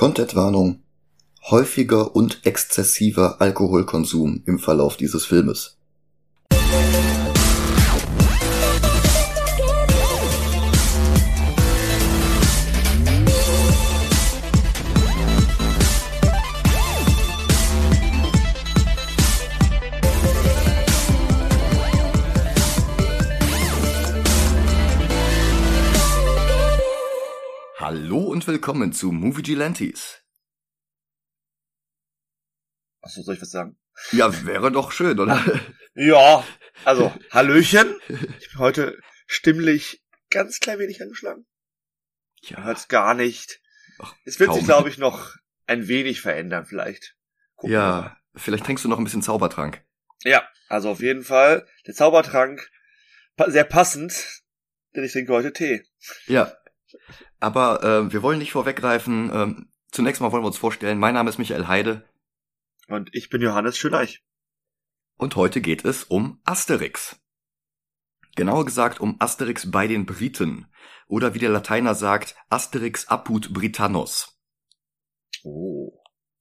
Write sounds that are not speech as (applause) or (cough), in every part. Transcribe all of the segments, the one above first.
Contentwarnung. Häufiger und exzessiver Alkoholkonsum im Verlauf dieses Filmes. Und willkommen zu Movie Gelantes. Achso, soll ich was sagen? Ja, wäre doch schön, oder? (laughs) Ja, also, Hallöchen. Ich bin heute stimmlich ganz klein wenig angeschlagen. Ja, hört's gar nicht. Ach, Es wird kaum. sich, glaube ich, noch ein wenig verändern, vielleicht. Gucken ja, vielleicht trinkst du noch ein bisschen Zaubertrank. Ja, also auf jeden Fall der Zaubertrank. Sehr passend, denn ich trinke heute Tee. Ja, aber äh, wir wollen nicht vorweggreifen. Ähm, zunächst mal wollen wir uns vorstellen, mein Name ist Michael Heide Und ich bin Johannes Schöneich. und heute geht es um Asterix. Genauer gesagt um Asterix bei den Briten oder wie der Lateiner sagt, Asterix apud Britannos. Oh.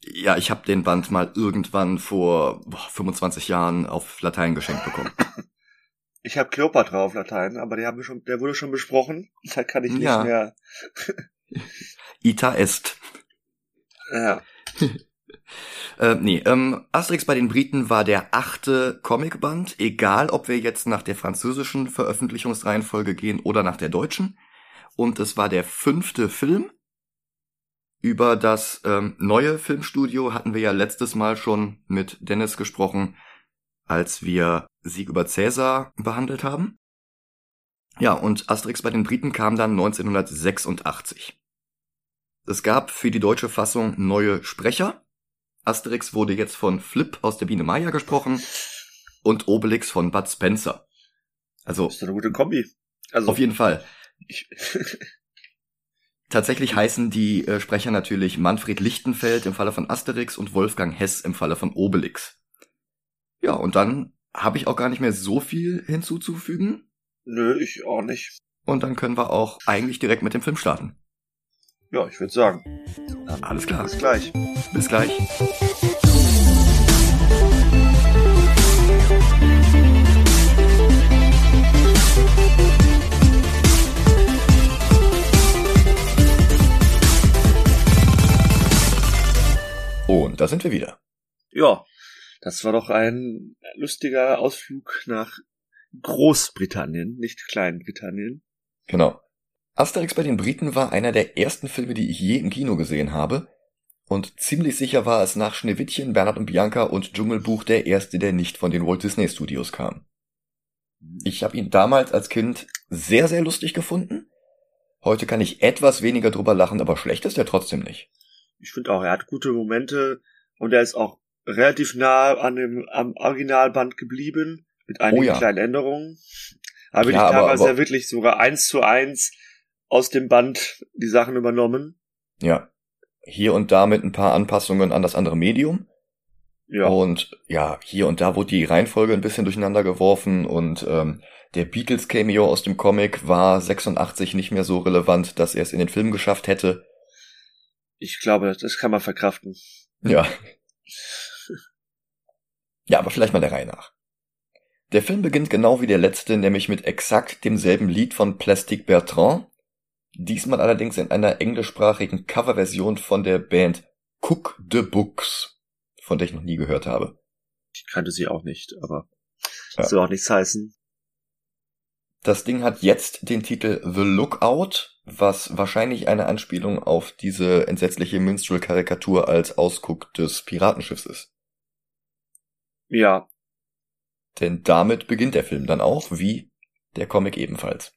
Ja, ich habe den Band mal irgendwann vor boah, 25 Jahren auf Latein geschenkt bekommen. (laughs) Ich habe Kleopatra auf Latein, aber der, haben schon, der wurde schon besprochen. (laughs) Da kann ich nicht Ja. mehr. (laughs) Ita est. Ja. (laughs) Äh, nee, ähm, Asterix bei den Briten war der achte Comicband, egal ob wir jetzt nach der französischen Veröffentlichungsreihenfolge gehen oder nach der deutschen. Und es war der fünfte Film. Über das ähm, neue Filmstudio hatten wir ja letztes Mal schon mit Dennis gesprochen, als wir Sieg über Cäsar behandelt haben. Ja, und Asterix bei den Briten kam dann 1986. Es gab für die deutsche Fassung neue Sprecher. Asterix wurde jetzt von Flip aus der Biene Maya gesprochen und Obelix von Bud Spencer. Also ist doch eine gute Kombi. Also, auf jeden Fall. ich, (laughs) (laughs) Tatsächlich heißen die äh, Sprecher natürlich Manfred Lichtenfeld im Falle von Asterix und Wolfgang Hess im Falle von Obelix. Ja, und dann habe ich auch gar nicht mehr so viel hinzuzufügen. nö, ich auch nicht. Und dann können wir auch eigentlich direkt mit dem Film starten. Ja, ich würde sagen. Dann Alles klar. Bis gleich. Bis gleich. Und da sind wir wieder. Ja, das war doch ein lustiger Ausflug nach Großbritannien, nicht Kleinbritannien. Genau. Asterix bei den Briten war einer der ersten Filme, die ich je im Kino gesehen habe. Und ziemlich sicher war es nach Schneewittchen, Bernhard und Bianca und Dschungelbuch der erste, der nicht von den Walt Disney Studios kam. Ich habe ihn damals als Kind sehr, sehr lustig gefunden. Heute kann ich etwas weniger drüber lachen, aber schlecht ist er trotzdem nicht. Ich finde auch, er hat gute Momente und er ist auch relativ nah an dem am Originalband geblieben mit einigen Oh ja. kleinen Änderungen. Aber Ja, aber- teilweise aber- ja wirklich sogar eins zu eins aus dem Band die Sachen übernommen. Ja. Hier und da mit ein paar Anpassungen an das andere Medium. Ja, Und ja, hier und da wurde die Reihenfolge ein bisschen durcheinander geworfen und ähm, der Beatles-Cameo aus dem Comic war 86 nicht mehr so relevant, dass er es in den Film geschafft hätte. ich glaube, das kann man verkraften. Ja. (laughs) Ja, aber vielleicht mal der Reihe nach. Der Film beginnt genau wie der letzte, nämlich mit exakt demselben Lied von Plastic Bertrand. Diesmal allerdings in einer englischsprachigen Coverversion von der Band Cook the Books, von der ich noch nie gehört habe. Ich kannte sie auch nicht, aber Ja. das soll auch nichts heißen. Das Ding hat jetzt den Titel The Lookout, was wahrscheinlich eine Anspielung auf diese entsetzliche Minstrel-Karikatur als Ausguck des Piratenschiffs ist. Ja, Denn damit beginnt der Film dann auch, wie der Comic ebenfalls.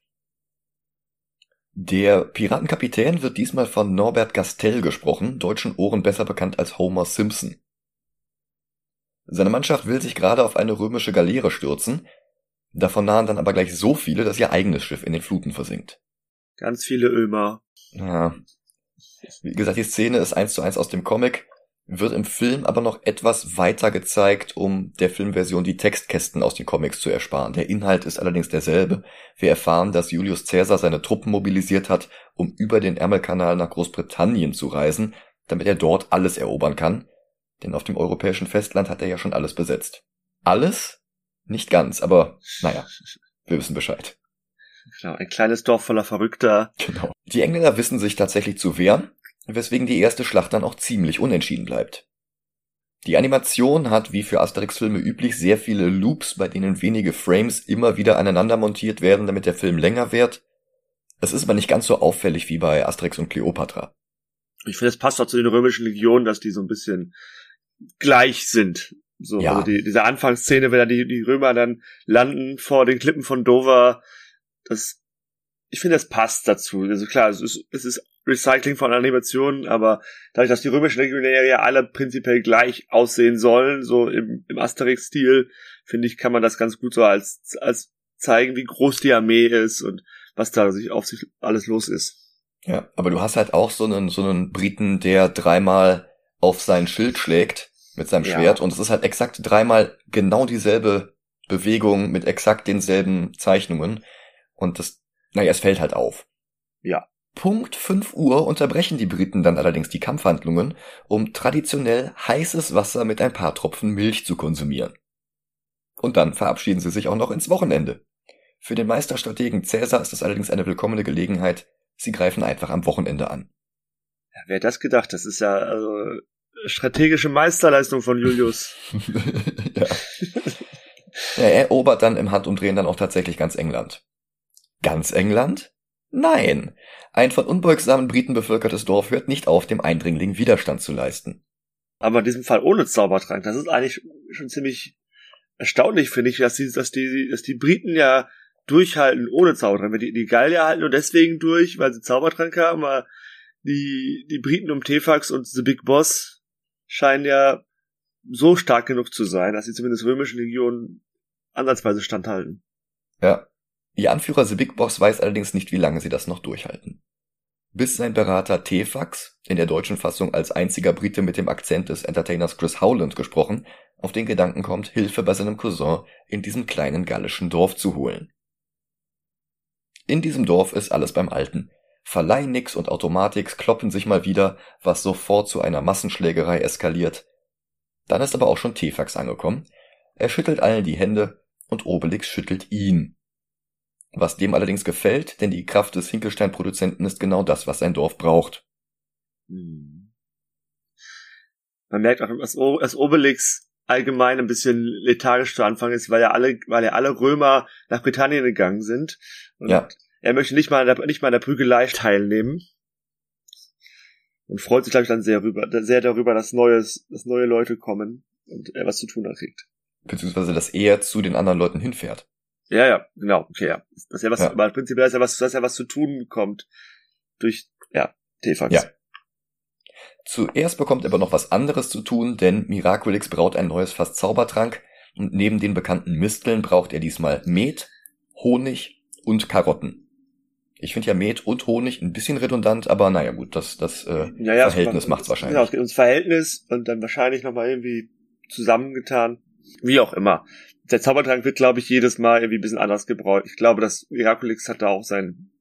Der Piratenkapitän wird diesmal von Norbert Gastel gesprochen, deutschen Ohren besser bekannt als Homer Simpson. Seine Mannschaft will sich gerade auf eine römische Galeere stürzen, davon nahen dann aber gleich so viele, dass ihr eigenes Schiff in den Fluten versinkt. ganz viele Ömer. Ja. Wie gesagt, die Szene ist eins zu eins aus dem Comic, wird im Film aber noch etwas weiter gezeigt, um der Filmversion die Textkästen aus den Comics zu ersparen. Der Inhalt ist allerdings derselbe. Wir erfahren, dass Julius Caesar seine Truppen mobilisiert hat, um über den Ärmelkanal nach Großbritannien zu reisen, damit er dort alles erobern kann, denn auf dem europäischen Festland hat er ja schon alles besetzt. Alles? Nicht ganz, aber naja, wir wissen Bescheid. Genau, ein kleines Dorf voller Verrückter. Genau. Die Engländer wissen sich tatsächlich zu wehren, weswegen die erste Schlacht dann auch ziemlich unentschieden bleibt. Die Animation hat wie für Asterix-Filme üblich sehr viele Loops, bei denen wenige Frames immer wieder aneinander montiert werden, damit der Film länger wird. Es ist aber nicht ganz so auffällig wie bei Asterix und Cleopatra. Ich finde, es passt auch zu den römischen Legionen, dass die so ein bisschen gleich sind. So, ja. also die, diese Anfangsszene, wenn da die, die Römer dann landen vor den Klippen von Dover, das, ich finde, das passt dazu. Also klar, es ist, es ist Recycling von Animationen, aber dadurch, dass die römischen Legionäre ja alle prinzipiell gleich aussehen sollen, so im, im Asterix-Stil, finde ich, kann man das ganz gut so als, als zeigen, wie groß die Armee ist und was da sich auf sich alles los ist. Ja, aber du hast halt auch so einen, so einen Briten, der dreimal auf sein Schild schlägt mit seinem Schwert ja. und es ist halt exakt dreimal genau dieselbe Bewegung mit exakt denselben Zeichnungen und das, naja, es fällt halt auf. Ja. Punkt 5 Uhr unterbrechen die Briten dann allerdings die Kampfhandlungen, um traditionell heißes Wasser mit ein paar Tropfen Milch zu konsumieren. Und dann verabschieden sie sich auch noch ins Wochenende. Für den Meisterstrategen Cäsar ist es allerdings eine willkommene Gelegenheit, sie greifen einfach am Wochenende an. Ja, wer das gedacht? Das ist ja also strategische Meisterleistung von Julius. ja. (laughs) ja, er erobert dann im Handumdrehen dann auch tatsächlich ganz England. Ganz England? Nein. Ein von unbeugsamen Briten bevölkertes Dorf hört nicht auf, dem Eindringling Widerstand zu leisten. Aber in diesem Fall ohne Zaubertrank. Das ist eigentlich schon ziemlich erstaunlich, finde ich, dass die, dass die, dass die Briten ja durchhalten ohne Zaubertrank. Wenn die, die Gallier halten nur deswegen durch, weil sie Zaubertrank haben, aber die, die Briten um Tefax und The Big Boss scheinen ja so stark genug zu sein, dass sie zumindest römischen Legionen ansatzweise standhalten. Ja. Ihr Anführer The Big Boss weiß allerdings nicht, wie lange sie das noch durchhalten. Bis sein Berater Tefax, in der deutschen Fassung als einziger Brite mit dem Akzent des Entertainers Chris Howland gesprochen, auf den Gedanken kommt, Hilfe bei seinem Cousin in diesem kleinen gallischen Dorf zu holen. In diesem Dorf ist alles beim Alten. Verleih-Nix und Automatix kloppen sich mal wieder, was sofort zu einer Massenschlägerei eskaliert. Dann ist aber auch schon Tefax angekommen. Er schüttelt allen die Hände und Obelix schüttelt ihn. Was dem allerdings gefällt, denn die Kraft des Hinkelstein-Produzenten ist genau das, was sein Dorf braucht. Hm. Man merkt auch, dass, Obelix allgemein ein bisschen lethargisch zu Anfang ist, weil ja alle, weil ja alle Römer nach Britannien gegangen sind. Und ja. er möchte nicht mal, nicht mal an der Prügelei teilnehmen. Und freut sich, glaube ich, dann sehr, rüber, sehr darüber, dass, Neues, dass neue Leute kommen und er was zu tun kriegt. Beziehungsweise, dass er zu den anderen Leuten hinfährt. Ja, ja, genau, okay, ja. Dass er was, ja. aber prinzipiell, dass er was, dass er was zu tun kommt. Durch, ja, Tefax. Ja. Zuerst bekommt er aber noch was anderes zu tun, denn Miraculix braut ein neues Fass Zaubertrank und neben den bekannten Misteln braucht er diesmal Met, Honig und Karotten. Ich finde ja Met und Honig ein bisschen redundant, aber naja gut, das, das äh, ja, ja, Verhältnis macht es wahrscheinlich. Ja, es geht ums Verhältnis und dann wahrscheinlich nochmal irgendwie zusammengetan. Wie auch immer. Der Zaubertrank wird, glaube ich, jedes Mal irgendwie ein bisschen anders gebraucht. Ich glaube, dass Miraculix hat da auch sein.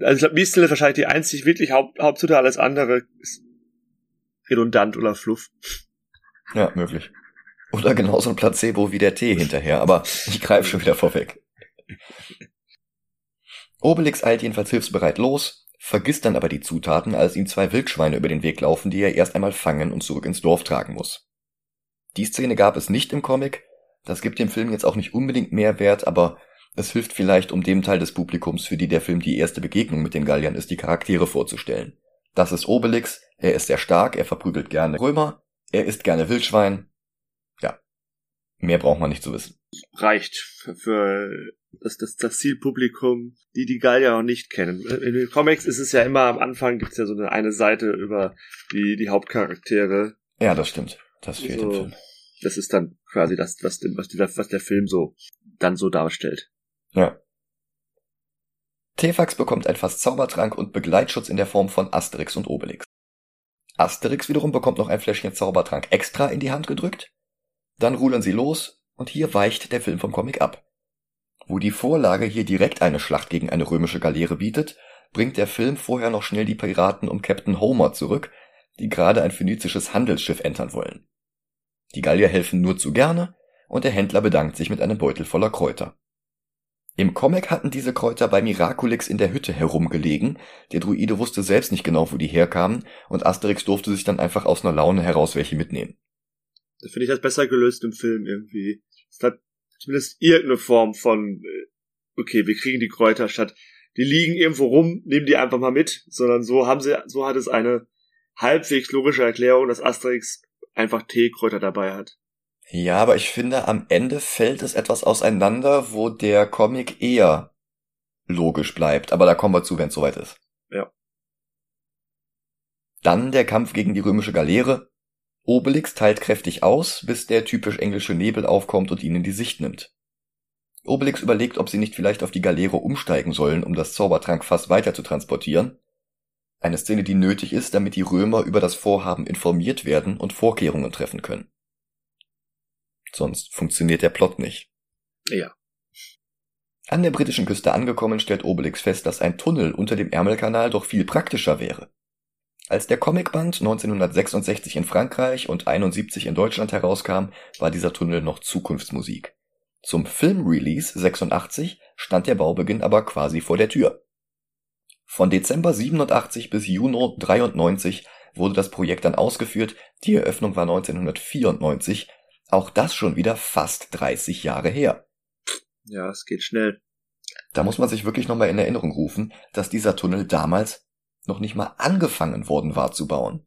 Also ich glaube, Mistel ist wahrscheinlich die einzig wirklich Haupt, Hauptzutat, alles andere ist redundant oder fluff. Ja, möglich. Oder genauso ein Placebo wie der Tee hinterher, aber ich greife schon wieder vorweg. Obelix eilt jedenfalls hilfsbereit los, vergisst dann aber die Zutaten, als ihm zwei Wildschweine über den Weg laufen, die er erst einmal fangen und zurück ins Dorf tragen muss. Die Szene gab es nicht im Comic, das gibt dem Film jetzt auch nicht unbedingt mehr Wert, aber es hilft vielleicht, um dem Teil des Publikums, für die der Film die erste Begegnung mit den Galliern ist, die Charaktere vorzustellen. Das ist Obelix, er ist sehr stark, er verprügelt gerne Römer, er isst gerne Wildschwein. Ja. Mehr braucht man nicht zu wissen. Reicht für das, das, das Zielpublikum, die die Gallier noch nicht kennen. In den Comics ist es ja immer am Anfang gibt's ja so eine, eine Seite über die, die Hauptcharaktere. Ja, das stimmt. Das fehlt so, im Film. Das ist dann quasi das, was, was, was der Film so dann so darstellt. Ja. Tefax bekommt ein Fass Zaubertrank und Begleitschutz in der Form von Asterix und Obelix. Asterix wiederum bekommt noch ein Fläschchen Zaubertrank extra in die Hand gedrückt. Dann rudern sie los und hier weicht der Film vom Comic ab. Wo die Vorlage hier direkt eine Schlacht gegen eine römische Galeere bietet, bringt der Film vorher noch schnell die Piraten um Captain Homer zurück, die gerade ein phönizisches Handelsschiff entern wollen. Die Gallier helfen nur zu gerne und der Händler bedankt sich mit einem Beutel voller Kräuter. Im Comic hatten diese Kräuter bei Miraculix in der Hütte herumgelegen, der Druide wusste selbst nicht genau, wo die herkamen, und Asterix durfte sich dann einfach aus einer Laune heraus welche mitnehmen. Da finde ich das besser gelöst im Film irgendwie. Es hat zumindest irgendeine Form von, äh, okay, wir kriegen die Kräuter statt, die liegen irgendwo rum, nehmen die einfach mal mit, sondern so haben sie, so hat es eine halbwegs logische Erklärung, dass Asterix einfach Teekräuter dabei hat. Ja, aber ich finde, am Ende fällt es etwas auseinander, wo der Comic eher logisch bleibt. Aber da kommen wir zu, wenn es soweit ist. Ja. Dann der Kampf gegen die römische Galeere. Obelix teilt kräftig aus, bis der typisch englische Nebel aufkommt und ihn in die Sicht nimmt. Obelix überlegt, ob sie nicht vielleicht auf die Galeere umsteigen sollen, um das Zaubertrankfass weiter zu transportieren. Eine Szene, die nötig ist, damit die Römer über das Vorhaben informiert werden und Vorkehrungen treffen können. Sonst funktioniert der Plot nicht. Ja. An der britischen Küste angekommen, stellt Obelix fest, dass ein Tunnel unter dem Ärmelkanal doch viel praktischer wäre. Als der Comicband 1966 in Frankreich und 71 in Deutschland herauskam, war dieser Tunnel noch Zukunftsmusik. Zum Filmrelease 86 stand der Baubeginn aber quasi vor der Tür. Von Dezember 87 bis Juni 93 wurde das Projekt dann ausgeführt, die Eröffnung war 1994, auch das schon wieder fast 30 Jahre her. Ja, es geht schnell. Da muss man sich wirklich nochmal in Erinnerung rufen, dass dieser Tunnel damals noch nicht mal angefangen worden war zu bauen.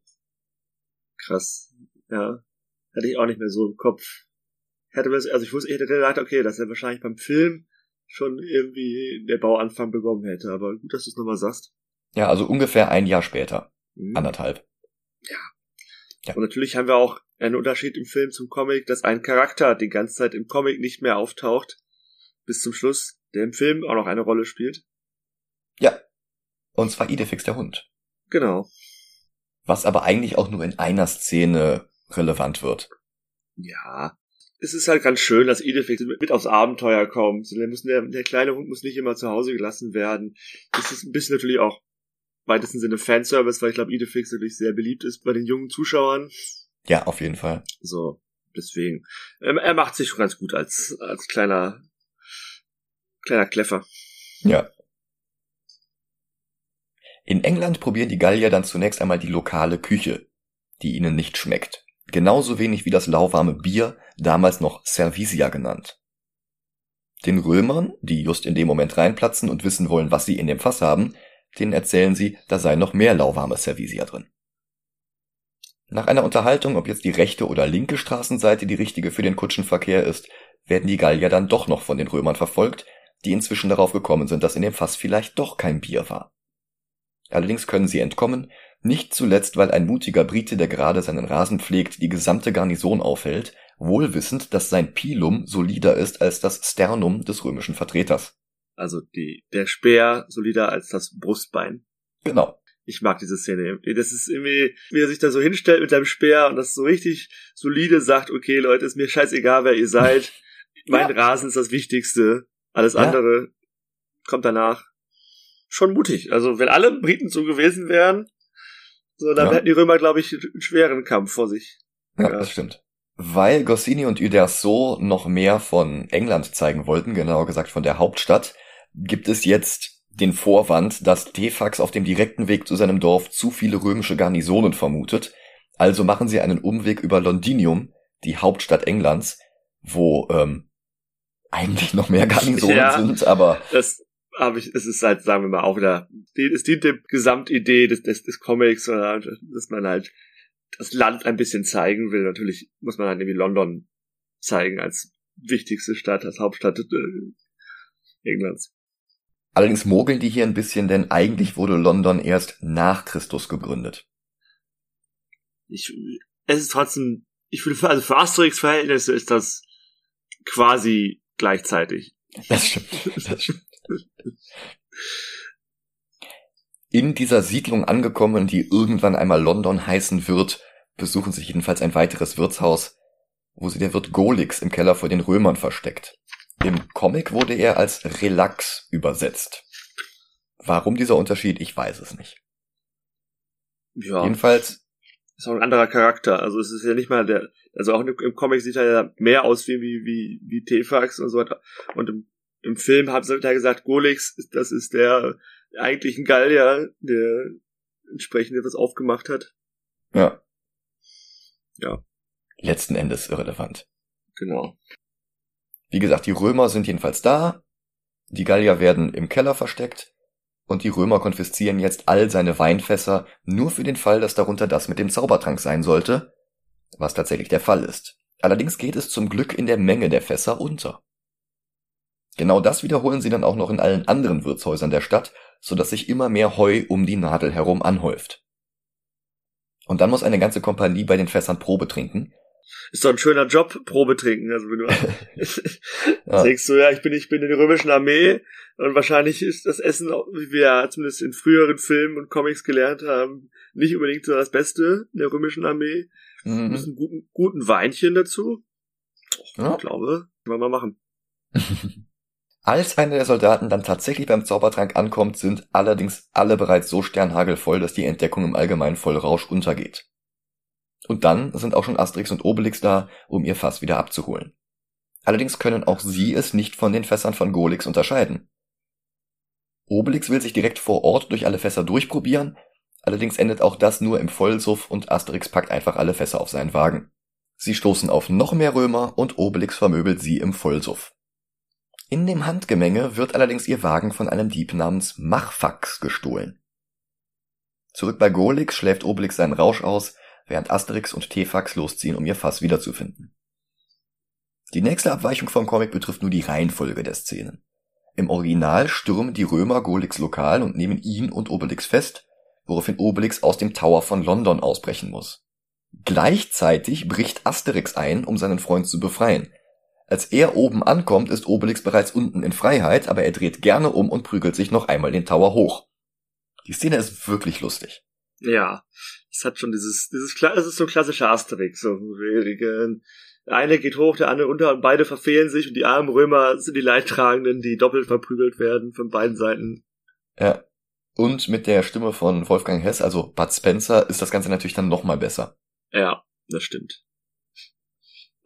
Krass. Ja. Hatte ich auch nicht mehr so im Kopf. Hätte man, also ich wusste, ich hätte gedacht, okay, dass er wahrscheinlich beim Film schon irgendwie der Bauanfang begonnen hätte, aber gut, dass du es nochmal sagst. Ja, also ungefähr ein Jahr später. Mhm. Anderthalb. Ja. ja. Und natürlich haben wir auch einen Unterschied im Film zum Comic, dass ein Charakter die ganze Zeit im Comic nicht mehr auftaucht, bis zum Schluss, der im Film auch noch eine Rolle spielt. Ja. Und zwar Idefix der Hund. Genau. Was aber eigentlich auch nur in einer Szene relevant wird. Ja. Es ist halt ganz schön, dass Idefix mit aufs Abenteuer kommt. Der, muss, der, der kleine Hund muss nicht immer zu Hause gelassen werden. Das ist ein bisschen natürlich auch weitesten Sinne Fanservice, weil ich glaube, Idefix natürlich sehr beliebt ist bei den jungen Zuschauern. Ja, auf jeden Fall. So, deswegen. Ähm, er macht sich schon ganz gut als, als kleiner, kleiner Kleffer. Ja. In England probieren die Gallier dann zunächst einmal die lokale Küche, die ihnen nicht schmeckt. Genauso wenig wie das lauwarme Bier, damals noch Servisia genannt. Den Römern, die just in dem Moment reinplatzen und wissen wollen, was sie in dem Fass haben, denen erzählen sie, da sei noch mehr lauwarme Servisia drin. Nach einer Unterhaltung, ob jetzt die rechte oder linke Straßenseite die richtige für den Kutschenverkehr ist, werden die Gallier dann doch noch von den Römern verfolgt, die inzwischen darauf gekommen sind, dass in dem Fass vielleicht doch kein Bier war. Allerdings können sie entkommen, nicht zuletzt, weil ein mutiger Brite, der gerade seinen Rasen pflegt, die gesamte Garnison aufhält, wohl wissend, dass sein Pilum solider ist als das Sternum des römischen Vertreters. Also die, der Speer solider als das Brustbein. Genau. Ich mag diese Szene. Das ist irgendwie, wie er sich da so hinstellt mit seinem Speer und das so richtig solide sagt, okay, Leute, ist mir scheißegal, wer ihr seid. (laughs) mein ja. Rasen ist das Wichtigste. Alles ja. andere kommt danach. Schon mutig. Also, wenn alle Briten so gewesen wären, so, dann ja. hätten die Römer, glaube ich, einen schweren Kampf vor sich. Ja, das stimmt. Weil Goscinny und Uderzo noch mehr von England zeigen wollten, genauer gesagt von der Hauptstadt, gibt es jetzt den Vorwand, dass Tefax auf dem direkten Weg zu seinem Dorf zu viele römische Garnisonen vermutet, also machen sie einen Umweg über Londinium, die Hauptstadt Englands, wo ähm, eigentlich noch mehr (laughs) Garnisonen ja, sind, aber das habe ich, es ist halt, sagen wir mal, auch wieder, es dient der Gesamtidee des, des, des Comics, oder, dass man halt das Land ein bisschen zeigen will. Natürlich muss man halt irgendwie London zeigen als wichtigste Stadt, als Hauptstadt äh, Englands. Allerdings mogeln die hier ein bisschen, denn eigentlich wurde London erst nach Christus gegründet. Ich, es ist trotzdem, ich würde, also für Asterix-Verhältnisse ist das quasi gleichzeitig. Das stimmt. Das stimmt. In dieser Siedlung angekommen, die irgendwann einmal London heißen wird, besuchen sich jedenfalls ein weiteres Wirtshaus, wo sie der Wirt Golix im Keller vor den Römern versteckt. Im Comic wurde er als Relax übersetzt. Warum dieser Unterschied, ich weiß es nicht. Ja. Jedenfalls ist auch ein anderer Charakter. Also es ist ja nicht mal der, also auch im Comic sieht er ja mehr aus wie, wie, wie, wie T-Fax und so weiter. Und im, im Film hat er gesagt, Golix, das ist der eigentlich ein Gallier, der entsprechend etwas aufgemacht hat. Ja. Ja. Letzten Endes irrelevant. Genau. Wie gesagt, die Römer sind jedenfalls da. Die Gallier werden im Keller versteckt und die Römer konfiszieren jetzt all seine Weinfässer, nur für den Fall, dass darunter das mit dem Zaubertrank sein sollte, was tatsächlich der Fall ist. Allerdings geht es zum Glück in der Menge der Fässer unter. Genau das wiederholen sie dann auch noch in allen anderen Wirtshäusern der Stadt, so dass sich immer mehr Heu um die Nadel herum anhäuft. Und dann muss eine ganze Kompanie bei den Fässern Probe trinken, ist doch ein schöner Job, Probe trinken. Also wenn du (laughs) ja. denkst so, ja, ich bin, ich bin in der römischen Armee und wahrscheinlich ist das Essen, wie wir ja zumindest in früheren Filmen und Comics gelernt haben, nicht unbedingt so das Beste in der römischen Armee. Mhm. Ein guten, guten Weinchen dazu. Oh, ja. Ich glaube, können wir mal machen. (laughs) Als einer der Soldaten dann tatsächlich beim Zaubertrank ankommt, sind allerdings alle bereits so sternhagelvoll, dass die Entdeckung im allgemeinen Vollrausch untergeht. Und dann sind auch schon Asterix und Obelix da, um ihr Fass wieder abzuholen. Allerdings können auch sie es nicht von den Fässern von Golix unterscheiden. Obelix will sich direkt vor Ort durch alle Fässer durchprobieren, allerdings endet auch das nur im Vollsuff und Asterix packt einfach alle Fässer auf seinen Wagen. Sie stoßen auf noch mehr Römer und Obelix vermöbelt sie im Vollsuff. In dem Handgemenge wird allerdings ihr Wagen von einem Dieb namens Machfax gestohlen. Zurück bei Golix schläft Obelix seinen Rausch aus, während Asterix und Tefax losziehen, um ihr Fass wiederzufinden. Die nächste Abweichung vom Comic betrifft nur die Reihenfolge der Szenen. Im Original stürmen die Römer Golix Lokal und nehmen ihn und Obelix fest, woraufhin Obelix aus dem Tower von London ausbrechen muss. Gleichzeitig bricht Asterix ein, um seinen Freund zu befreien. Als er oben ankommt, ist Obelix bereits unten in Freiheit, aber er dreht gerne um und prügelt sich noch einmal den Tower hoch. Die Szene ist wirklich lustig. Ja, es hat schon dieses, dieses, es ist so ein klassischer Asterix, so, der eine geht hoch, der andere unter und beide verfehlen sich und die armen Römer sind die Leidtragenden, die doppelt verprügelt werden von beiden Seiten. Ja. Und mit der Stimme von Wolfgang Hess, also Bud Spencer, ist das Ganze natürlich dann nochmal besser. Ja, das stimmt.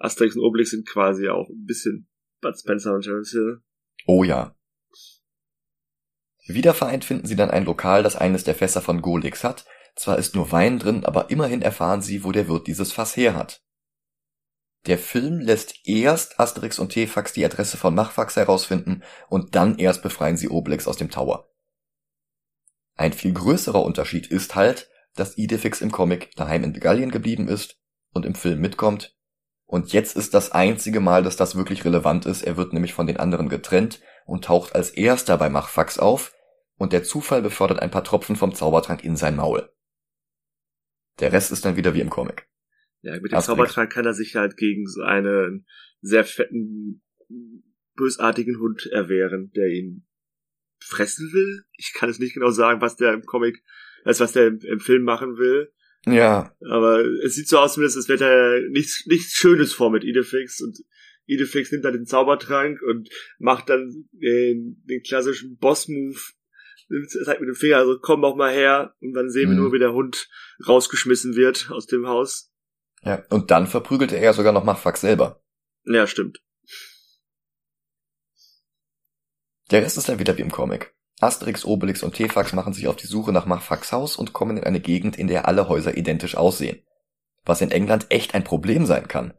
Asterix und Obelix sind quasi auch ein bisschen Bud Spencer und Terence Hill. Oh ja. Wieder vereint finden sie dann ein Lokal, das eines der Fässer von Golix hat, zwar ist nur Wein drin, aber immerhin erfahren sie, wo der Wirt dieses Fass her hat. Der Film lässt erst Asterix und Tefax die Adresse von Machfax herausfinden und dann erst befreien sie Obelix aus dem Tower. Ein viel größerer Unterschied ist halt, dass Idefix im Comic daheim in Gallien geblieben ist und im Film mitkommt. Und jetzt ist das einzige Mal, dass das wirklich relevant ist. Er wird nämlich von den anderen getrennt und taucht als erster bei Machfax auf und der Zufall befördert ein paar Tropfen vom Zaubertrank in sein Maul. Der Rest ist dann wieder wie im Comic. Ja, mit dem Asterix. Zaubertrank kann er sich halt gegen so einen sehr fetten, bösartigen Hund erwehren, der ihn fressen will. Ich kann es nicht genau sagen, was der im Comic, als was der im, im Film machen will. Ja. Aber es sieht so aus, als wäre da nichts, nichts Schönes vor mit Idefix und Idefix nimmt dann den Zaubertrank und macht dann den, den klassischen Boss-Move zeigt mit dem Finger, also komm auch mal her und dann sehen mhm. wir nur, wie der Hund rausgeschmissen wird aus dem Haus. Ja, und dann verprügelte er ja sogar noch Machfax selber. Ja, stimmt. Der Rest ist dann wieder wie im Comic. Asterix, Obelix und Tefax machen sich auf die Suche nach Machfax Haus und kommen in eine Gegend, in der alle Häuser identisch aussehen. Was in England echt ein Problem sein kann.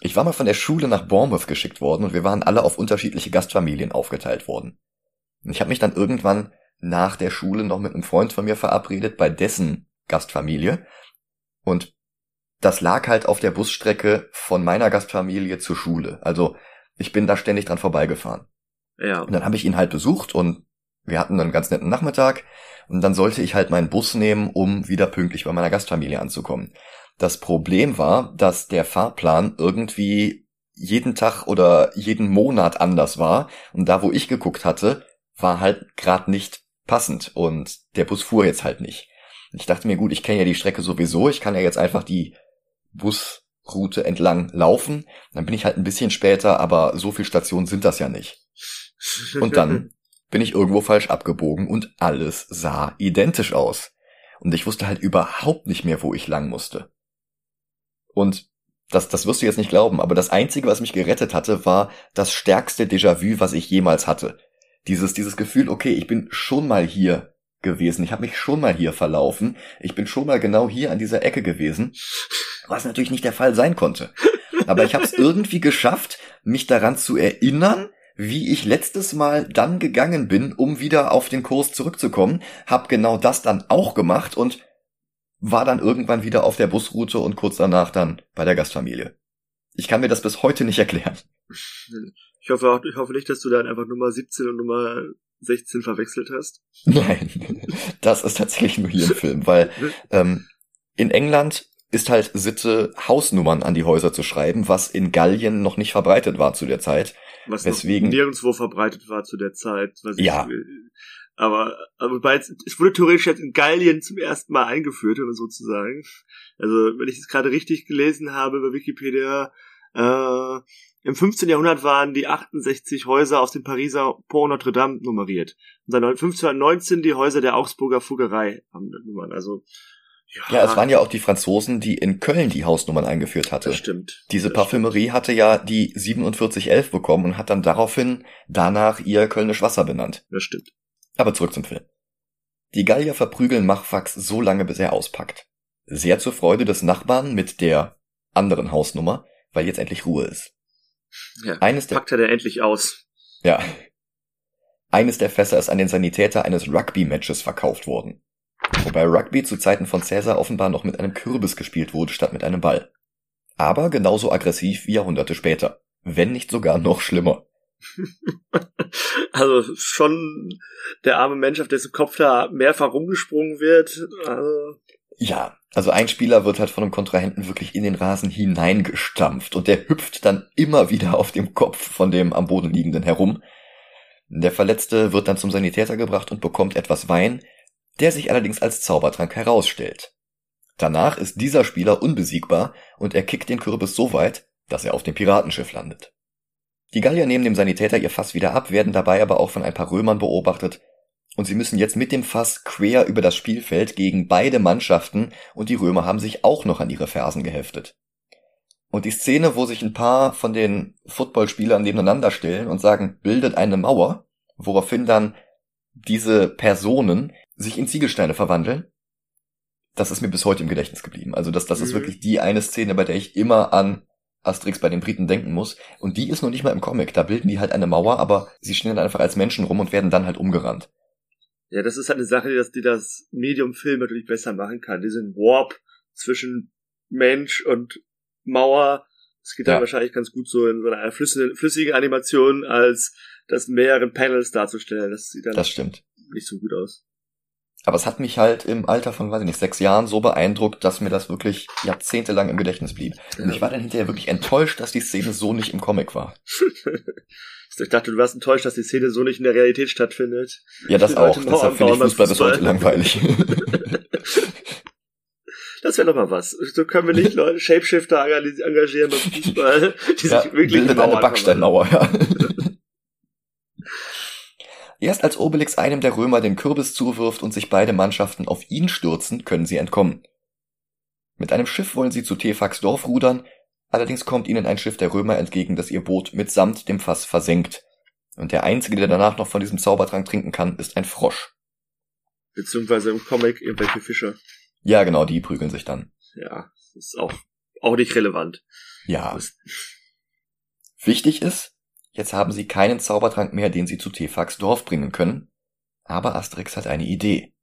Ich war mal von der Schule nach Bournemouth geschickt worden und wir waren alle auf unterschiedliche Gastfamilien aufgeteilt worden. Ich habe mich dann irgendwann nach der Schule noch mit einem Freund von mir verabredet bei dessen Gastfamilie. Und das lag halt auf der Busstrecke von meiner Gastfamilie zur Schule. Also ich bin da ständig dran vorbeigefahren. Ja. Und dann habe ich ihn halt besucht und wir hatten einen ganz netten Nachmittag und dann sollte ich halt meinen Bus nehmen, um wieder pünktlich bei meiner Gastfamilie anzukommen. Das Problem war, dass der Fahrplan irgendwie jeden Tag oder jeden Monat anders war und da, wo ich geguckt hatte, war halt gerade nicht passend und der Bus fuhr jetzt halt nicht. Ich dachte mir, gut, ich kenne ja die Strecke sowieso, ich kann ja jetzt einfach die Busroute entlang laufen. Dann bin ich halt ein bisschen später, aber so viel Stationen sind das ja nicht. (laughs) Und dann bin ich irgendwo falsch abgebogen und alles sah identisch aus. und ich wusste halt überhaupt nicht mehr, wo ich lang musste. Und das, das wirst du jetzt nicht glauben, aber das Einzige, was mich gerettet hatte, war das stärkste Déjà-vu, was ich jemals hatte. Dieses, dieses Gefühl, okay, ich bin schon mal hier gewesen, ich habe mich schon mal hier verlaufen, ich bin schon mal genau hier an dieser Ecke gewesen, was natürlich nicht der Fall sein konnte. Aber ich habe es (laughs) irgendwie geschafft, mich daran zu erinnern, wie ich letztes Mal dann gegangen bin, um wieder auf den Kurs zurückzukommen, hab genau das dann auch gemacht und war dann irgendwann wieder auf der Busroute und kurz danach dann bei der Gastfamilie. Ich kann mir das bis heute nicht erklären. Ich hoffe, auch, ich hoffe nicht, dass du dann einfach Nummer 17 und Nummer 16 verwechselt hast. (laughs) Nein, das ist tatsächlich nur hier im Film, weil ähm, in England ist halt Sitte, Hausnummern an die Häuser zu schreiben, was in Gallien noch nicht verbreitet war zu der Zeit. Was weswegen nirgendwo verbreitet war zu der Zeit. ja. Ich, aber, aber wobei es, es wurde theoretisch jetzt in Gallien zum ersten Mal eingeführt, oder sozusagen. Also, wenn ich es gerade richtig gelesen habe bei Wikipedia, äh, im 15. Jahrhundert waren die 68 Häuser aus dem Pariser Pont Notre Dame nummeriert. Und seit 1519 die Häuser der Augsburger Fuggerei haben Nummern. Also, ja. ja, es waren ja auch die Franzosen, die in Köln die Hausnummern eingeführt hatte. Das stimmt. Diese das Parfümerie stimmt. hatte ja die 4711 bekommen und hat dann daraufhin danach ihr Kölnisch Wasser benannt. Das stimmt. Aber zurück zum Film. Die Gallier verprügeln Machfax so lange, bis er auspackt. Sehr zur Freude des Nachbarn mit der anderen Hausnummer, weil jetzt endlich Ruhe ist. Ja, Eines der, packt er der endlich aus. Ja. Eines der Fässer ist an den Sanitäter eines Rugby-Matches verkauft worden. Wobei Rugby zu Zeiten von Caesar offenbar noch mit einem Kürbis gespielt wurde statt mit einem Ball. Aber genauso aggressiv wie Jahrhunderte später. Wenn nicht sogar noch schlimmer. (laughs) also schon der arme Mensch, auf dessen Kopf da mehrfach rumgesprungen wird. Also. Ja, also ein Spieler wird halt von einem Kontrahenten wirklich in den Rasen hineingestampft und der hüpft dann immer wieder auf dem Kopf von dem am Boden liegenden herum. Der Verletzte wird dann zum Sanitäter gebracht und bekommt etwas Wein, der sich allerdings als Zaubertrank herausstellt. Danach ist dieser Spieler unbesiegbar und er kickt den Kürbis so weit, dass er auf dem Piratenschiff landet. Die Gallier nehmen dem Sanitäter ihr Fass wieder ab, werden dabei aber auch von ein paar Römern beobachtet und sie müssen jetzt mit dem Fass quer über das Spielfeld gegen beide Mannschaften und die Römer haben sich auch noch an ihre Fersen geheftet. Und die Szene, wo sich ein paar von den Footballspielern nebeneinander stellen und sagen, bildet eine Mauer, woraufhin dann diese Personen sich in Ziegelsteine verwandeln, das ist mir bis heute im Gedächtnis geblieben. Also das, das mhm. ist wirklich die eine Szene, bei der ich immer an Asterix bei den Briten denken muss. Und die ist noch nicht mal im Comic. Da bilden die halt eine Mauer, aber sie stehen dann einfach als Menschen rum und werden dann halt umgerannt. Ja, das ist halt eine Sache, die das, die das Medium-Film natürlich besser machen kann. Diesen Warp zwischen Mensch und Mauer. Das geht ja. dann wahrscheinlich ganz gut so in so einer flüssigen, flüssigen Animation, als das in mehreren Panels darzustellen. Das sieht dann das stimmt. nicht so gut aus. Aber es hat mich halt im Alter von, weiß ich nicht, sechs Jahren so beeindruckt, dass mir das wirklich jahrzehntelang im Gedächtnis blieb. Und ja. ich war dann hinterher wirklich enttäuscht, dass die Szene so nicht im Comic war. (laughs) ich dachte, du warst enttäuscht, dass die Szene so nicht in der Realität stattfindet. Ja, das auch. Deshalb finde ich Fußball, bis heute langweilig. (laughs) Das wäre doch mal was. So können wir nicht Leute Shapeshifter engagieren beim Fußball, (laughs) die ja, sich wirklich bildet eine Backsteinmauer, ja. Erst als Obelix einem der Römer den Kürbis zuwirft und sich beide Mannschaften auf ihn stürzen, können sie entkommen. Mit einem Schiff wollen sie zu Tefax Dorf rudern, allerdings kommt ihnen ein Schiff der Römer entgegen, das ihr Boot mitsamt dem Fass versenkt. Und der einzige, der danach noch von diesem Zaubertrank trinken kann, ist ein Frosch. Beziehungsweise im Comic irgendwelche Fische. Ja, genau, die prügeln sich dann. Ja, das ist auch, auch nicht relevant. Ja. Wichtig ist, Jetzt haben sie keinen Zaubertrank mehr, den sie zu Tefax Dorf bringen können. Aber Asterix hat eine Idee.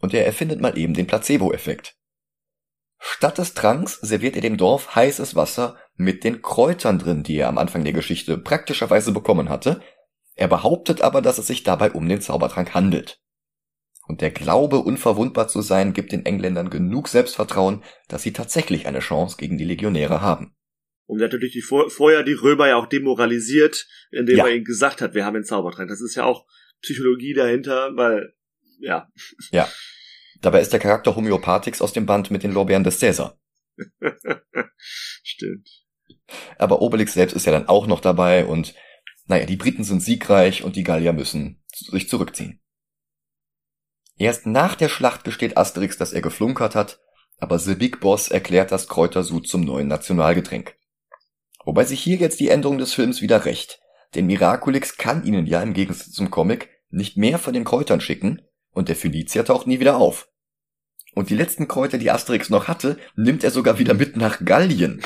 Und er erfindet mal eben den Placebo-Effekt. Statt des Tranks serviert er dem Dorf heißes Wasser mit den Kräutern drin, die er am Anfang der Geschichte praktischerweise bekommen hatte. Er behauptet aber, dass es sich dabei um den Zaubertrank handelt. Und der Glaube, unverwundbar zu sein, gibt den Engländern genug Selbstvertrauen, dass sie tatsächlich eine Chance gegen die Legionäre haben. Und natürlich die vor, vorher die Römer ja auch demoralisiert, indem ja. er ihnen gesagt hat, wir haben den Zaubertrank. Das ist ja auch Psychologie dahinter, weil, ja. (laughs) Ja. Dabei ist der Charakter Homöopathix aus dem Band mit den Lorbeeren des Cäsar. Stimmt. Aber Obelix selbst ist ja dann auch noch dabei und, naja, die Briten sind siegreich und die Gallier müssen sich zurückziehen. Erst nach der Schlacht gesteht Asterix, dass er geflunkert hat, aber The Big Boss erklärt das Kräutersud zum neuen Nationalgetränk. Wobei sich hier jetzt die Änderung des Films wieder rächt, denn Miraculix kann ihnen ja im Gegensatz zum Comic nicht mehr von den Kräutern schicken und der Phönizier taucht nie wieder auf. Und die letzten Kräuter, die Asterix noch hatte, nimmt er sogar wieder mit nach Gallien,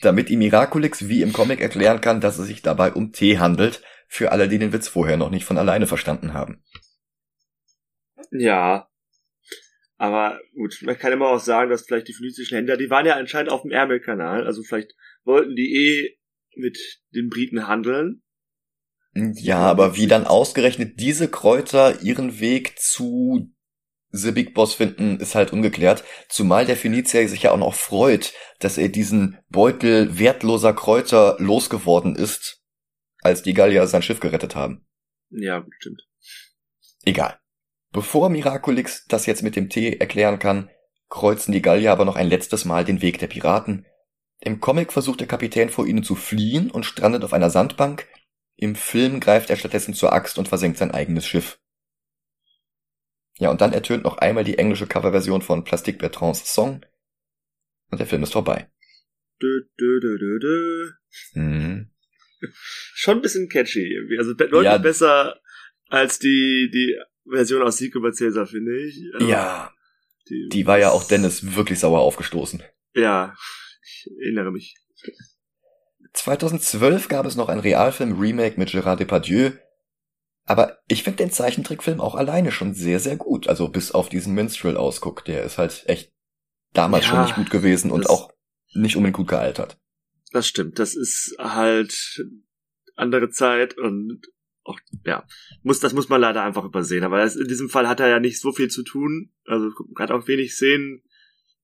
damit ihm Miraculix wie im Comic erklären kann, dass es sich dabei um Tee handelt, für alle, die den Witz vorher noch nicht von alleine verstanden haben. Ja. Aber gut, man kann immer auch sagen, dass vielleicht die phönizischen Händler, die waren ja anscheinend auf dem Ärmelkanal, also vielleicht wollten die eh mit den Briten handeln. Ja, aber wie dann ausgerechnet diese Kräuter ihren Weg zu The Big Boss finden, ist halt ungeklärt. Zumal der Phönizier sich ja auch noch freut, dass er diesen Beutel wertloser Kräuter losgeworden ist, als die Gallier sein Schiff gerettet haben. Ja, stimmt. Egal. Bevor Miraculix das jetzt mit dem Tee erklären kann, kreuzen die Gallier aber noch ein letztes Mal den Weg der Piraten. Im Comic versucht der Kapitän vor ihnen zu fliehen und strandet auf einer Sandbank. Im Film greift er stattdessen zur Axt und versenkt sein eigenes Schiff. Ja, und dann ertönt noch einmal die englische Coverversion von Plastic Bertrands Song und der Film ist vorbei. Dö, dö, dö, dö, dö. Mhm. (laughs) Schon ein bisschen catchy irgendwie. Also deutlich ja, besser als die, die Version aus Sieg über Cäsar, finde ich. Also, ja. Die, die war ja auch Dennis wirklich sauer aufgestoßen. Ja, ich erinnere mich. 2012 gab es noch ein Realfilm-Remake mit Gérard Depardieu. Aber ich finde den Zeichentrickfilm auch alleine schon sehr, sehr gut. Also bis auf diesen Minstrel-Ausguck. Der ist halt echt damals ja, schon nicht gut gewesen und auch nicht unbedingt gut gealtert. Das stimmt. Das ist halt andere Zeit und auch, ja, muss, das muss man leider einfach übersehen. Aber das, in diesem Fall hat er ja nicht so viel zu tun. Also hat auch wenig Szenen.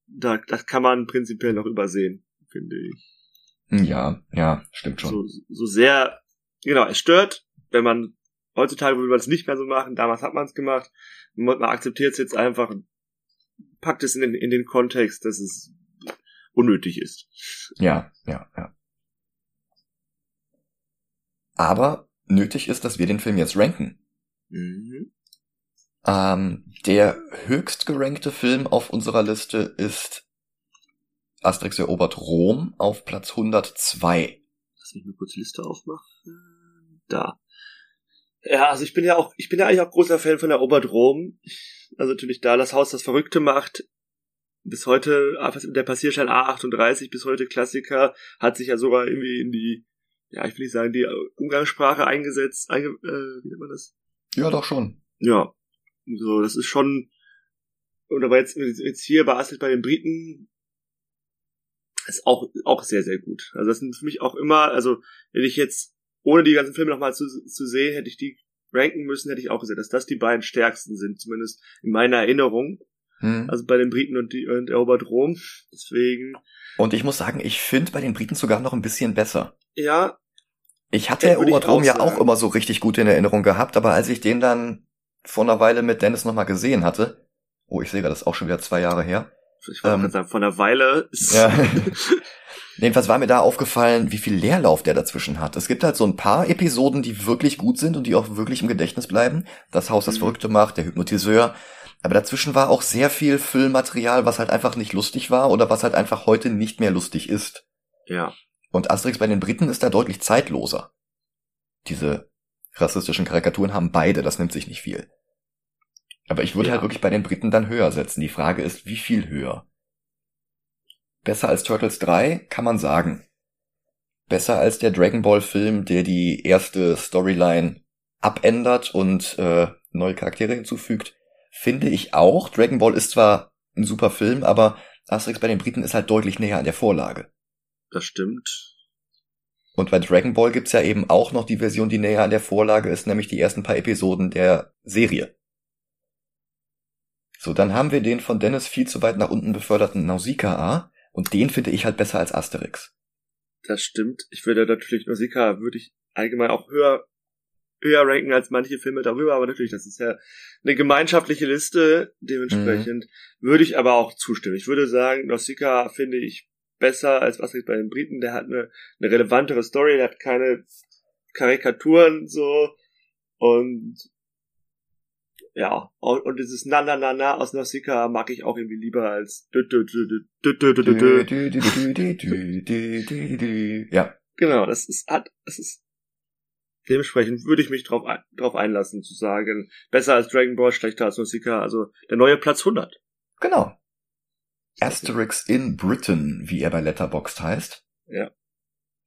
Da, das kann man prinzipiell noch übersehen, finde ich. Ja, ja, stimmt schon. So, so sehr, genau, es stört, wenn man heutzutage würde man es nicht mehr so machen, damals hat man es gemacht. Man, akzeptiert es jetzt einfach, packt es in den, in den Kontext, dass es unnötig ist. Ja, ja, ja. Aber nötig ist, dass wir den Film jetzt ranken. Mhm. Ähm, der höchst gerankte Film auf unserer Liste ist Asterix erobert Rom auf Platz 102. Lass mich mal kurz die Liste aufmachen. Da. Ja, also ich bin ja auch, ich bin ja eigentlich auch großer Fan von erobert Rom. Also natürlich da das Haus das Verrückte macht. Bis heute, der Passierschein A38 bis heute Klassiker, hat sich ja sogar irgendwie in die ja, ich will nicht sagen, die Umgangssprache eingesetzt, einge, äh, wie nennt man das? Ja, doch schon. Ja. So, das ist schon, und aber jetzt, jetzt hier bei Asset bei den Briten, ist auch, auch sehr, sehr gut. Also das sind für mich auch immer, also, wenn ich jetzt, ohne die ganzen Filme nochmal zu, zu sehen, hätte ich die ranken müssen, hätte ich auch gesagt, dass das die beiden stärksten sind, zumindest in meiner Erinnerung. Hm. Also bei den Briten und, die, und erobert Rom. Deswegen. Und ich muss sagen, ich finde bei den Briten sogar noch ein bisschen besser. Ja. Ich hatte erobert Rom ja auch immer so richtig gut in Erinnerung gehabt, aber als ich den dann vor einer Weile mit Dennis nochmal gesehen hatte, oh, ich sehe das ist auch schon wieder zwei Jahre her. Ich wollte ähm, sagen, von einer Weile. Ja. (laughs) (laughs) Jedenfalls war mir da aufgefallen, wie viel Leerlauf der dazwischen hat. Es gibt halt so ein paar Episoden, die wirklich gut sind und die auch wirklich im Gedächtnis bleiben. Das Haus, das mhm. Verrückte macht, der Hypnotiseur. Aber dazwischen war auch sehr viel Füllmaterial, was halt einfach nicht lustig war oder was halt einfach heute nicht mehr lustig ist. Ja. Und Asterix bei den Briten ist da deutlich zeitloser. Diese rassistischen Karikaturen haben beide, das nimmt sich nicht viel. Aber ich würde ja. halt wirklich bei den Briten dann höher setzen. Die Frage ist, wie viel höher? Besser als Turtles 3 kann man sagen. Besser als der Dragon Ball Film, der die erste Storyline abändert und äh, neue Charaktere hinzufügt, finde ich auch. Dragon Ball ist zwar ein super Film, aber Asterix bei den Briten ist halt deutlich näher an der Vorlage. Das stimmt. Und bei Dragon Ball gibt's ja eben auch noch die Version, die näher an der Vorlage ist, nämlich die ersten paar Episoden der Serie. So, dann haben wir den von Dennis viel zu weit nach unten beförderten Nausicaa und den finde ich halt besser als Asterix. Das stimmt. Ich würde natürlich Nausicaa würde ich allgemein auch höher höher ranken als manche Filme darüber, aber natürlich, das ist ja eine gemeinschaftliche Liste, dementsprechend mhm. würde ich aber auch zustimmen. Ich würde sagen, Nausicaa finde ich besser als was bei den Briten, der hat eine, eine relevantere Story, der hat keine Karikaturen so und ja, und dieses Na Na Na Na aus Nausicaa mag ich auch irgendwie lieber als Ja. Genau, das ist hat, das ist dementsprechend würde ich mich drauf, drauf einlassen zu sagen, besser als Dragon Ball, schlechter als Nausicaa, also der neue Platz 100. Genau. Asterix in Britain, wie er bei Letterboxd heißt. Ja.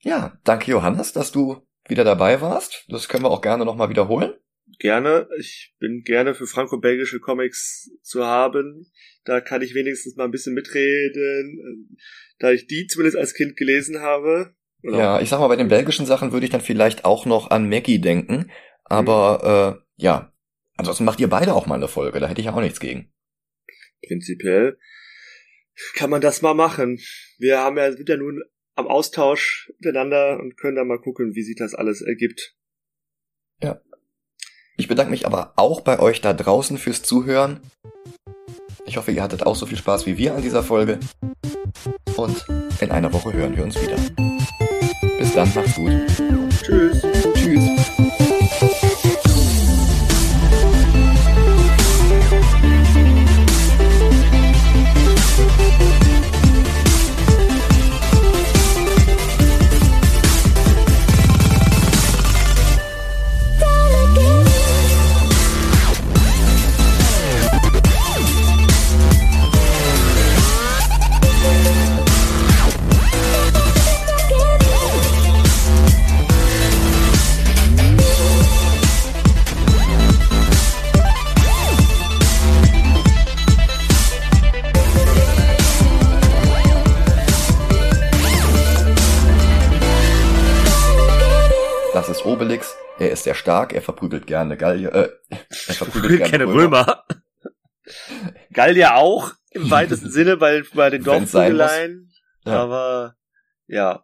Ja, danke Johannes, dass du wieder dabei warst. Das können wir auch gerne nochmal wiederholen. Gerne. Ich bin gerne für franco-belgische Comics zu haben. Da kann ich wenigstens mal ein bisschen mitreden, da ich die zumindest als Kind gelesen habe. Oder? Ja, ich sag mal, bei den belgischen Sachen würde ich dann vielleicht auch noch an Maggie denken. Aber mhm. äh, ja, ansonsten macht ihr beide auch mal eine Folge, da hätte ich ja auch nichts gegen. Prinzipiell kann man das mal machen. Wir haben ja, sind ja nun am Austausch miteinander und können dann mal gucken, wie sich das alles ergibt. Ja. Ich bedanke mich aber auch bei euch da draußen fürs Zuhören. Ich hoffe, ihr hattet auch so viel Spaß wie wir an dieser Folge. Und in einer Woche hören wir uns wieder. Bis dann, macht's gut. Tschüss. Tschüss. Stark, er verprügelt gerne Gallier, äh, er verprügelt gerne, gerne Römer. Römer. Gallier auch, im weitesten (laughs) Sinne, bei, bei den Dorfprügeleien. Ja. Aber, ja.